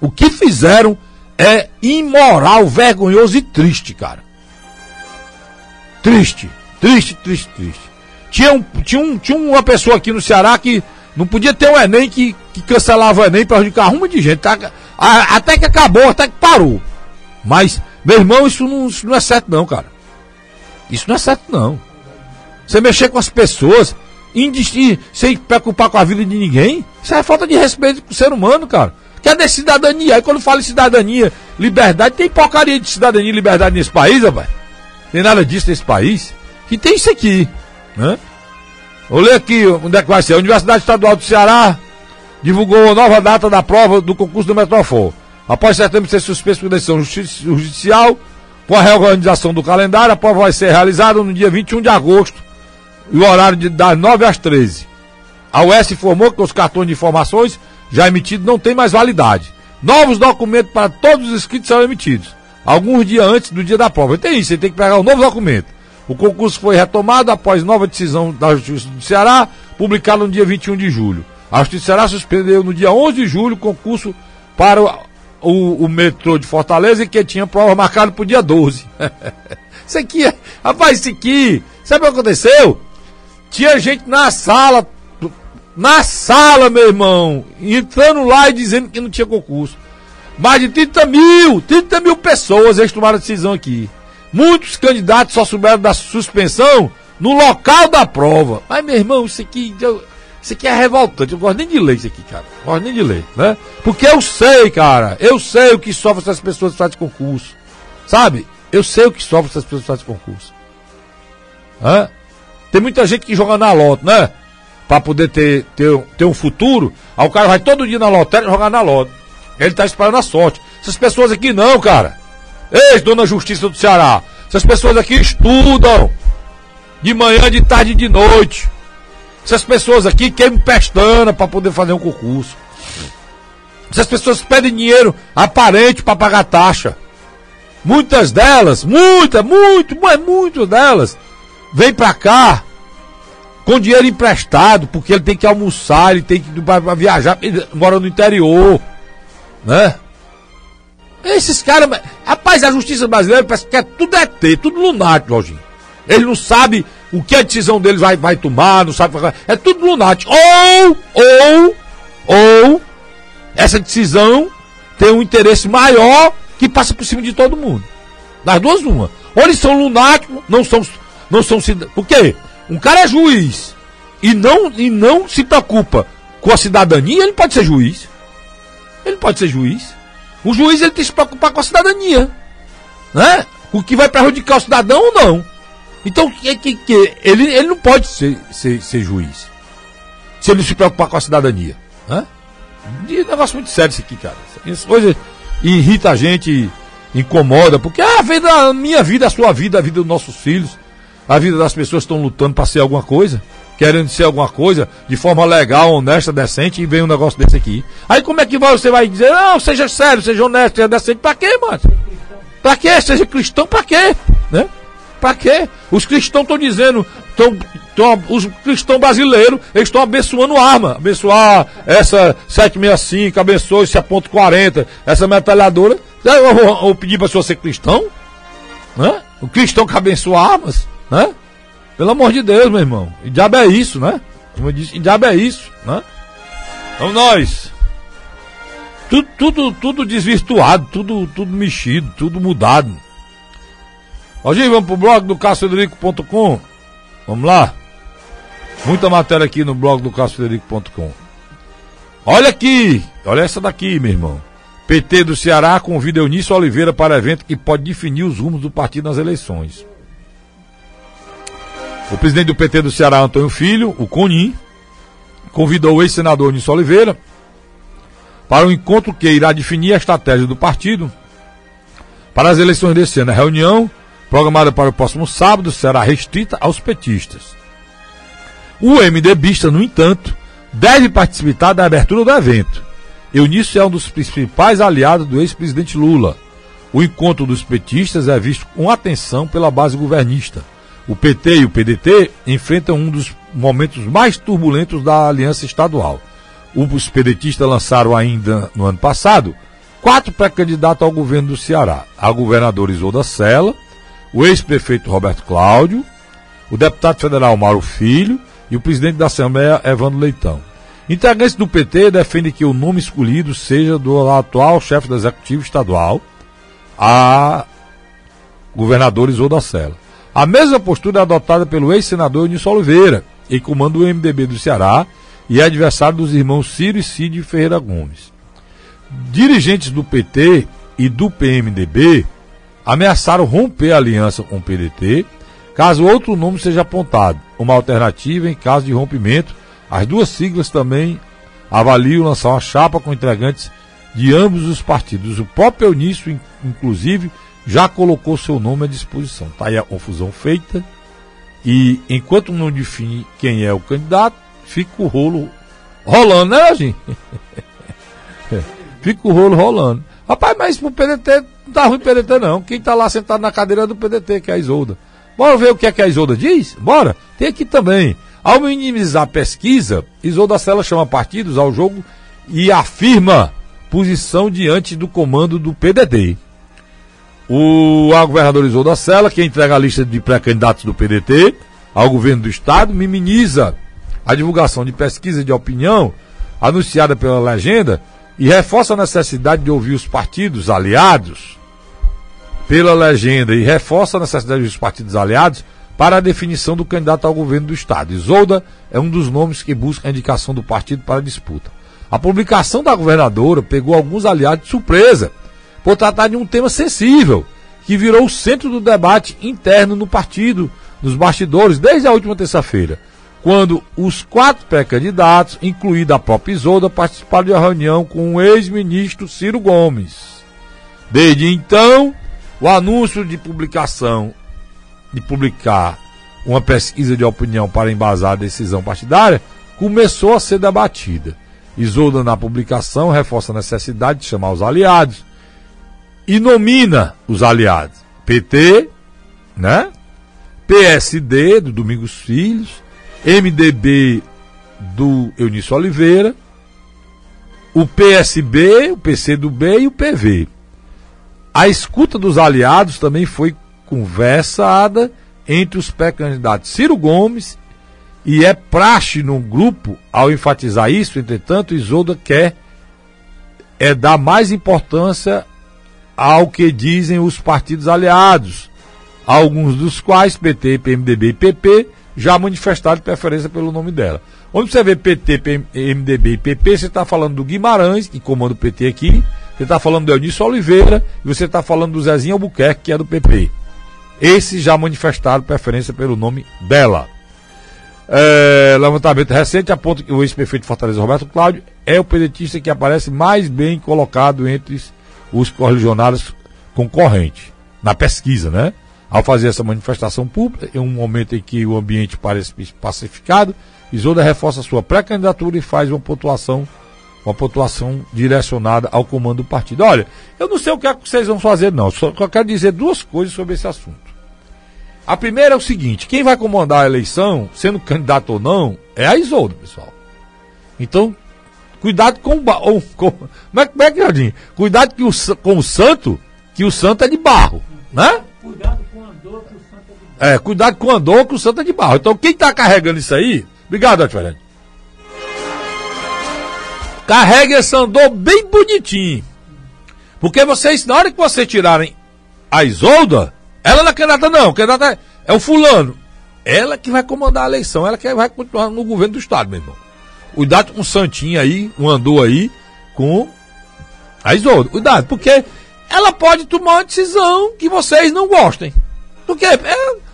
O que fizeram é imoral, vergonhoso e triste, cara. Triste, triste, triste, triste. Tinha, um, tinha, um, tinha uma pessoa aqui no Ceará que não podia ter um Enem que, que cancelava o Enem para prejudicar uma de gente. Tá? Até que acabou, até que parou. Mas, meu irmão, isso não, isso não é certo não, cara. Isso não é certo não. Você mexer com as pessoas, sem preocupar com a vida de ninguém, isso é falta de respeito com o ser humano, cara. Cadê cidadania? Aí quando fala em cidadania, liberdade, tem porcaria de cidadania e liberdade nesse país, rapaz? Tem nada disso nesse país? Que tem isso aqui, né? Ler aqui onde é que vai ser. A Universidade Estadual do Ceará divulgou a nova data da prova do concurso do Metrofor. Após certamente ser suspenso por decisão judicial, com a reorganização do calendário, a prova vai ser realizada no dia 21 de agosto, e o horário de, das 9 às 13. A UES informou que os cartões de informações já emitidos não têm mais validade. Novos documentos para todos os inscritos serão emitidos, alguns dias antes do dia da prova. Tem isso, você tem que pegar um novo documento. O concurso foi retomado após nova decisão da Justiça do Ceará, publicada no dia 21 de julho. A Justiça do Ceará suspendeu no dia 11 de julho o concurso para o, o, o metrô de Fortaleza, que tinha prova marcada para o dia 12. isso aqui, é, rapaz, isso aqui, sabe o que aconteceu? Tinha gente na sala, na sala, meu irmão, entrando lá e dizendo que não tinha concurso. Mais de 30 mil, 30 mil pessoas eles tomaram a decisão aqui. Muitos candidatos só souberam da suspensão no local da prova. Mas, meu irmão, isso aqui, isso aqui é revoltante. Eu gosto nem de ler isso aqui, cara. Eu gosto nem de ler, né? Porque eu sei, cara. Eu sei o que sofrem essas pessoas que fazem concurso. Sabe? Eu sei o que sofrem essas pessoas que fazem concurso. Hã? Tem muita gente que joga na loto, né? Pra poder ter, ter, ter um futuro. Aí o cara vai todo dia na lotérica jogar na loto. Ele tá esperando a sorte. Essas pessoas aqui não, cara. Ei, dona Justiça do Ceará. Essas pessoas aqui estudam. De manhã, de tarde e de noite. Essas pessoas aqui queimam pestana para poder fazer um concurso. Essas pessoas pedem dinheiro aparente para pagar taxa. Muitas delas, muitas, muito, muito, muito delas, vem para cá com dinheiro emprestado, porque ele tem que almoçar, ele tem que viajar, ele mora no interior, né? Esses caras, rapaz, a justiça brasileira parece que é tudo é ter, tudo lunático, Lojinho. Ele não sabe o que a decisão deles vai, vai tomar, não sabe. É tudo lunático. Ou, ou, ou, essa decisão tem um interesse maior que passa por cima de todo mundo. Das duas, uma. Ou eles são lunáticos, não são, não são cidadãos. Por quê? Um cara é juiz e não, e não se preocupa com a cidadania, ele pode ser juiz. Ele pode ser juiz. O juiz ele tem que se preocupar com a cidadania. Né? O que vai prejudicar o cidadão ou não. Então que, que, que, ele, ele não pode ser, ser, ser juiz. Se ele se preocupar com a cidadania. Né? E negócio muito sério isso aqui, cara. Isso coisa irrita a gente, incomoda, porque ah, a vida, a minha vida, a sua vida, a vida dos nossos filhos. A vida das pessoas estão lutando para ser alguma coisa, querendo ser alguma coisa, de forma legal, honesta, decente, e vem um negócio desse aqui. Aí como é que você vai dizer, não, seja sério, seja honesto, seja decente, pra quê, mano? Pra quê? Seja cristão, pra quê? Né? Pra quê? Os cristãos estão dizendo, tão, tão, os cristãos brasileiros, eles estão abençoando arma. Abençoar essa 765, abençoe esse ponto 40, essa metralhadora. Eu vou, vou pedir para você ser cristão? Né? O cristão que abençoa armas? Né? Pelo amor de Deus, meu irmão. E diabo é isso, né? Como eu disse, e diabo é isso, né? Então nós. Tudo, tudo, tudo desvirtuado, tudo, tudo mexido, tudo mudado. Hoje vamos pro blog do CassoFederico.com. Vamos lá. Muita matéria aqui no blog do CassoFederico.com. Olha aqui, olha essa daqui, meu irmão. PT do Ceará convida Eunício Oliveira para evento que pode definir os rumos do partido nas eleições. O presidente do PT do Ceará, Antônio Filho, o CONIM, convidou o ex-senador Nisso Oliveira para um encontro que irá definir a estratégia do partido para as eleições desse ano. A reunião, programada para o próximo sábado, será restrita aos petistas. O MDBista, no entanto, deve participar da abertura do evento. Eunício é um dos principais aliados do ex-presidente Lula. O encontro dos petistas é visto com atenção pela base governista o PT e o PDT enfrentam um dos momentos mais turbulentos da aliança estadual. Os pedetistas lançaram ainda no ano passado quatro pré-candidatos ao governo do Ceará: a governadora Isolda Sela, o ex-prefeito Roberto Cláudio, o deputado federal Mauro Filho e o presidente da Assembleia Evandro Leitão. Integrantes do PT defendem que o nome escolhido seja do atual chefe do executivo estadual, a governador Isolda Sela. A mesma postura é adotada pelo ex-senador Eunício Oliveira, em comando do MDB do Ceará e adversário dos irmãos Ciro e Cid Ferreira Gomes. Dirigentes do PT e do PMDB ameaçaram romper a aliança com o PDT caso outro nome seja apontado, uma alternativa em caso de rompimento as duas siglas também avaliam lançar uma chapa com integrantes de ambos os partidos. O próprio Eunício, inclusive, já colocou seu nome à disposição. Está aí a confusão feita. E enquanto não define quem é o candidato, fica o rolo rolando, né, gente? fica o rolo rolando. Rapaz, mas pro PDT não tá ruim PDT não. Quem tá lá sentado na cadeira do PDT, que é a Isolda. Bora ver o que é que a Isolda diz? Bora. Tem aqui também. Ao minimizar a pesquisa, Isolda Sela chama partidos ao jogo e afirma posição diante do comando do PDT. O governador Isolda Sela, que entrega a lista de pré-candidatos do PDT ao governo do estado, minimiza a divulgação de pesquisa de opinião anunciada pela legenda e reforça a necessidade de ouvir os partidos aliados pela legenda e reforça a necessidade dos partidos aliados para a definição do candidato ao governo do Estado. Isolda é um dos nomes que busca a indicação do partido para a disputa. A publicação da governadora pegou alguns aliados de surpresa, por tratar de um tema sensível, que virou o centro do debate interno no partido, nos bastidores, desde a última terça-feira, quando os quatro pré-candidatos, incluída a própria Isolda, participaram de uma reunião com o ex-ministro Ciro Gomes. Desde então, o anúncio de publicação de publicar uma pesquisa de opinião para embasar a decisão partidária começou a ser debatida. Isolda, na publicação, reforça a necessidade de chamar os aliados e nomina os aliados. PT, né? PSD, do Domingos Filhos, MDB, do Eunício Oliveira, o PSB, o PCdoB e o PV. A escuta dos aliados também foi conversada entre os pré-candidatos Ciro Gomes e é praxe no grupo, ao enfatizar isso, entretanto, Isolda quer é dar mais importância ao que dizem os partidos aliados, alguns dos quais PT, PMDB e PP já manifestaram preferência pelo nome dela. Onde você vê PT, PMDB e PP, você está falando do Guimarães, que comanda o PT aqui, você está falando do Eunício Oliveira e você está falando do Zezinho Albuquerque, que é do PP. Esses já manifestaram preferência pelo nome dela. É, levantamento recente aponta que o ex-prefeito Fortaleza, Roberto Cláudio, é o pedetista que aparece mais bem colocado entre os correligionários concorrentes, na pesquisa, né? Ao fazer essa manifestação pública, em um momento em que o ambiente parece pacificado, Isolda reforça sua pré-candidatura e faz uma pontuação, uma pontuação direcionada ao comando do partido. Olha, eu não sei o que, é que vocês vão fazer, não. Só quero dizer duas coisas sobre esse assunto. A primeira é o seguinte: quem vai comandar a eleição, sendo candidato ou não, é a Isolda, pessoal. Então, cuidado com o. Com, como, é, como é que Jardim? Cuidado que o, com o santo, que o santo é de barro, né? Cuidado com o andor, que o santo é de barro. É, cuidado com o andor, que o santo é de barro. Então, quem está carregando isso aí. Obrigado, Ativarante. Carregue esse andor bem bonitinho. Porque vocês, na hora que vocês tirarem a Isolda, ela não é candidata, não. Candidata é o fulano. Ela que vai comandar a eleição, ela que vai continuar no governo do Estado, meu irmão. Cuidado com o Santinho aí, um andou aí, com a Isolda. Cuidado, porque ela pode tomar uma decisão que vocês não gostem. Porque é,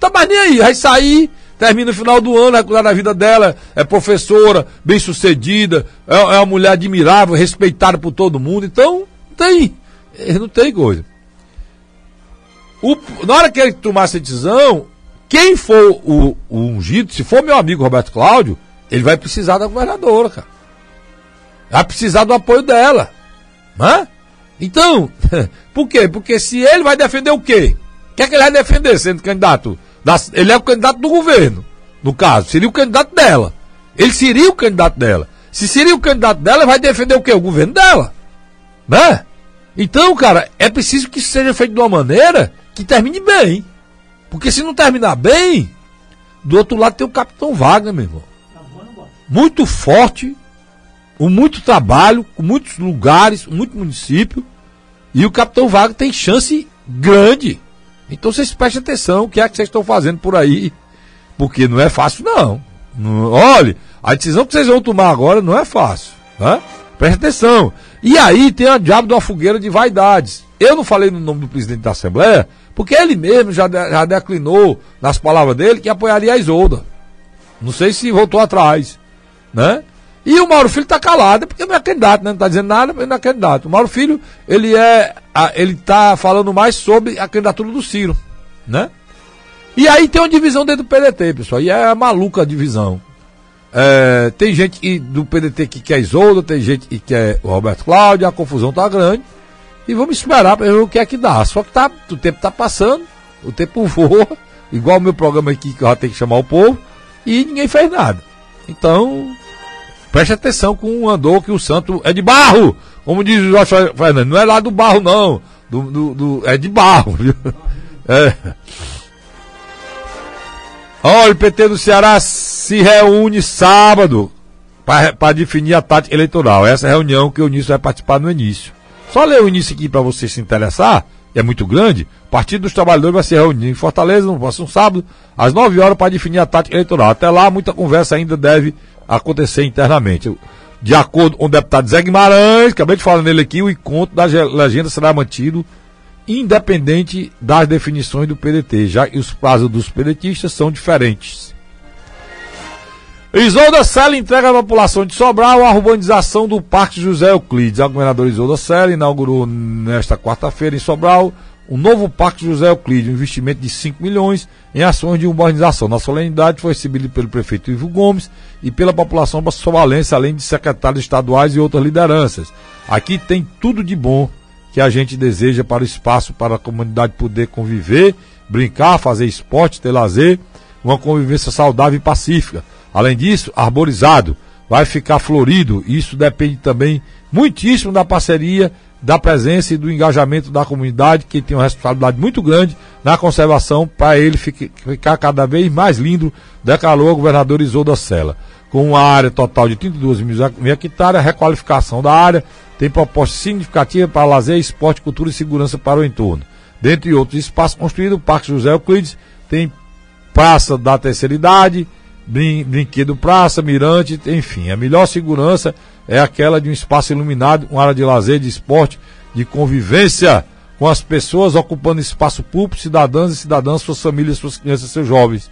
tá mais nem aí, vai sair, termina no final do ano, vai cuidar da vida dela, é professora, bem sucedida, é, é uma mulher admirável, respeitada por todo mundo, então não tem, não tem coisa. O, na hora que ele tomar essa decisão, quem for o, o ungido, se for meu amigo Roberto Cláudio, ele vai precisar da governadora, cara. Vai precisar do apoio dela. Né? Então, por quê? Porque se ele vai defender o quê? O que é que ele vai defender sendo candidato? ele é o candidato do governo, no caso. Seria o candidato dela. Ele seria o candidato dela. Se seria o candidato dela, vai defender o quê? O governo dela. Né? Então, cara, é preciso que isso seja feito de uma maneira que termine bem. Porque se não terminar bem, do outro lado tem o Capitão Wagner, meu irmão. Muito forte, com muito trabalho, com muitos lugares, muito município. E o Capitão Wagner tem chance grande. Então vocês prestem atenção o que é que vocês estão fazendo por aí. Porque não é fácil, não. não olhe, a decisão que vocês vão tomar agora não é fácil. Né? Preste atenção. E aí tem a diabo de uma fogueira de vaidades. Eu não falei no nome do presidente da Assembleia, porque ele mesmo já, de, já declinou nas palavras dele que apoiaria a Isolda. Não sei se voltou atrás. Né? E o Mauro Filho está calado, porque não é candidato, né? não está dizendo nada, mas não é candidato. O Mauro Filho, ele é. Ele está falando mais sobre a candidatura do Ciro. Né? E aí tem uma divisão dentro do PDT, pessoal. E é maluca a divisão. É, tem gente do PDT que quer Isolda, tem gente que quer o Roberto Cláudio, a confusão tá grande. E vamos esperar para ver o que é que dá. Só que tá, o tempo tá passando, o tempo voa, igual o meu programa aqui que eu já tenho que chamar o povo, e ninguém fez nada. Então, preste atenção com o andor que o santo é de barro, como diz o Jorge Fernandes, não é lá do barro não, do, do, do é de barro, viu? É. Olha, o PT do Ceará se reúne sábado para definir a tática eleitoral. Essa reunião que o Início vai participar no início. Só ler o início aqui para você se interessar, é muito grande. O Partido dos Trabalhadores vai se reunir em Fortaleza no próximo sábado, às 9 horas, para definir a tática eleitoral. Até lá, muita conversa ainda deve acontecer internamente. De acordo com o deputado Zé Guimarães, acabei de falar nele aqui, o encontro da legenda será mantido independente das definições do PDT, já que os prazos dos pedetistas são diferentes. Isolda Sela entrega à população de Sobral a urbanização do Parque José Euclides. A governadora Isolda Sela inaugurou nesta quarta-feira em Sobral um novo Parque José Euclides, um investimento de 5 milhões em ações de urbanização. Na solenidade foi recebido pelo prefeito Ivo Gomes e pela população sobalense, além de secretários estaduais e outras lideranças. Aqui tem tudo de bom que a gente deseja para o espaço para a comunidade poder conviver, brincar, fazer esporte, ter lazer, uma convivência saudável e pacífica. Além disso, arborizado, vai ficar florido. Isso depende também muitíssimo da parceria, da presença e do engajamento da comunidade, que tem uma responsabilidade muito grande na conservação para ele ficar cada vez mais lindo, declarou o governador Isolda Sela. Com uma área total de 32 mil hectares, a requalificação da área tem proposta significativa para lazer, esporte, cultura e segurança para o entorno. Dentre outros espaços construídos, o Parque José Euclides tem Praça da Terceira Idade, brin Brinquedo Praça, Mirante, enfim. A melhor segurança é aquela de um espaço iluminado, uma área de lazer, de esporte, de convivência com as pessoas ocupando espaço público, cidadãs e cidadãs, suas famílias, suas crianças, seus jovens.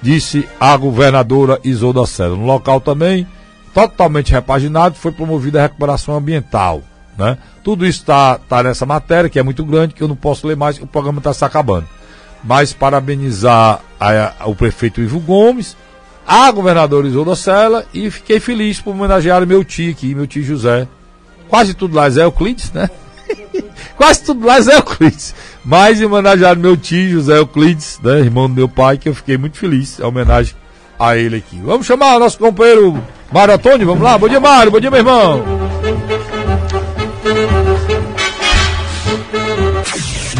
Disse a governadora Isolda Sela. No local também totalmente repaginado, foi promovida a recuperação ambiental. Né? Tudo isso está tá nessa matéria, que é muito grande, que eu não posso ler mais, o programa está se acabando. Mas parabenizar a, a, o prefeito Ivo Gomes, a governadora Isolda Sela, e fiquei feliz por homenagear meu tio aqui, meu tio José. Quase tudo lá é Euclides, né? Quase tudo lá é Euclides. Mas homenagear meu tio José Euclides, né? irmão do meu pai, que eu fiquei muito feliz. A homenagem a ele aqui. Vamos chamar o nosso companheiro Mário Antônio, vamos lá. Bom dia, Mário. Bom dia, meu irmão.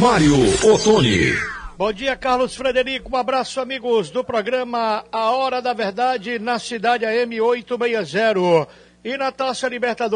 Mário Otoni. Bom dia, Carlos Frederico. Um abraço, amigos do programa A Hora da Verdade na cidade AM 860. E na Taça Libertadores.